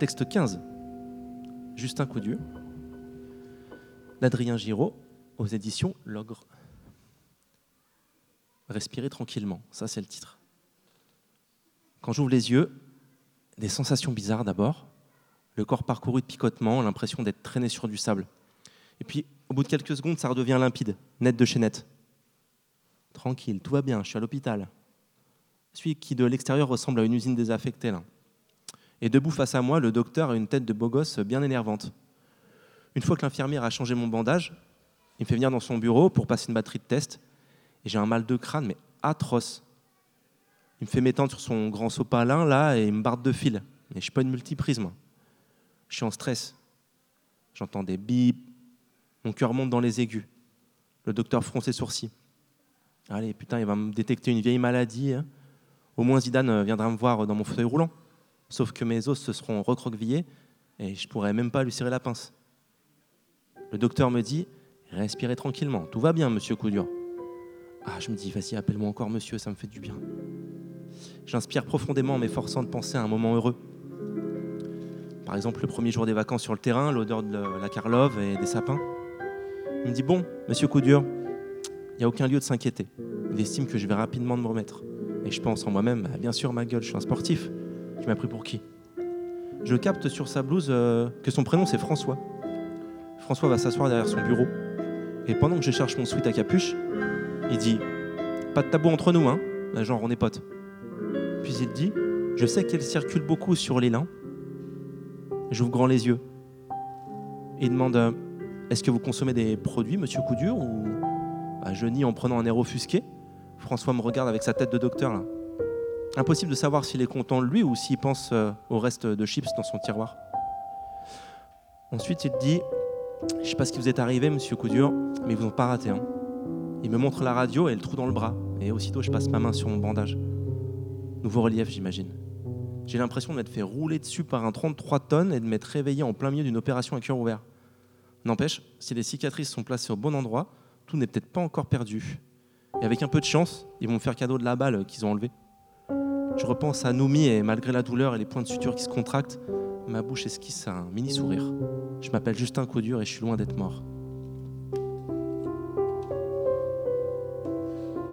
Texte 15. Justin Coudieu. D'Adrien Giraud aux éditions L'Ogre. Respirer tranquillement, ça c'est le titre. Quand j'ouvre les yeux, des sensations bizarres d'abord, le corps parcouru de picotements, l'impression d'être traîné sur du sable. Et puis, au bout de quelques secondes, ça redevient limpide, net de chez net. Tranquille, tout va bien, je suis à l'hôpital. Celui qui de l'extérieur ressemble à une usine désaffectée. Là. Et debout face à moi, le docteur a une tête de beau gosse bien énervante. Une fois que l'infirmière a changé mon bandage, il me fait venir dans son bureau pour passer une batterie de test. Et j'ai un mal de crâne, mais atroce. Il me fait m'étendre sur son grand sopalin, là, et il me barre de fil. Mais je suis pas une multiprisme. Je suis en stress. J'entends des bips. Mon cœur monte dans les aigus. Le docteur fronce ses sourcils. Allez, putain, il va me détecter une vieille maladie. Hein. Au moins, Zidane viendra me voir dans mon fauteuil roulant. Sauf que mes os se seront recroquevillés et je pourrais même pas lui serrer la pince. Le docteur me dit Respirez tranquillement, tout va bien, monsieur Coudur. Ah, je me dis Vas-y, appelle-moi encore monsieur, ça me fait du bien. J'inspire profondément en m'efforçant de penser à un moment heureux. Par exemple, le premier jour des vacances sur le terrain, l'odeur de la carlove et des sapins. Il me dit Bon, monsieur Coudur, il n'y a aucun lieu de s'inquiéter. Il estime que je vais rapidement me remettre. Et je pense en moi-même Bien sûr, ma gueule, je suis un sportif. Tu m'as pris pour qui? Je capte sur sa blouse euh, que son prénom c'est François. François va s'asseoir derrière son bureau. Et pendant que je cherche mon sweat à capuche, il dit Pas de tabou entre nous, hein Genre, on est potes. Puis il dit Je sais qu'elle circule beaucoup sur les lins. J'ouvre grand les yeux. Il demande Est-ce que vous consommez des produits, monsieur Coudur Ou bah, je nie en prenant un air offusqué. François me regarde avec sa tête de docteur là. Impossible de savoir s'il est content de lui ou s'il pense euh, au reste de chips dans son tiroir. Ensuite, il dit Je sais pas ce qui vous est arrivé, monsieur Coudur, mais ils vous ont pas raté. Hein. Il me montre la radio et le trou dans le bras. Et aussitôt, je passe ma main sur mon bandage. Nouveau relief, j'imagine. J'ai l'impression de m'être fait rouler dessus par un 33 tonnes et de m'être réveillé en plein milieu d'une opération à cœur ouvert. N'empêche, si les cicatrices sont placées au bon endroit, tout n'est peut-être pas encore perdu. Et avec un peu de chance, ils vont me faire cadeau de la balle qu'ils ont enlevée. Je repense à Noumi et malgré la douleur et les points de suture qui se contractent, ma bouche esquisse un mini sourire. Je m'appelle Justin Coudur et je suis loin d'être mort.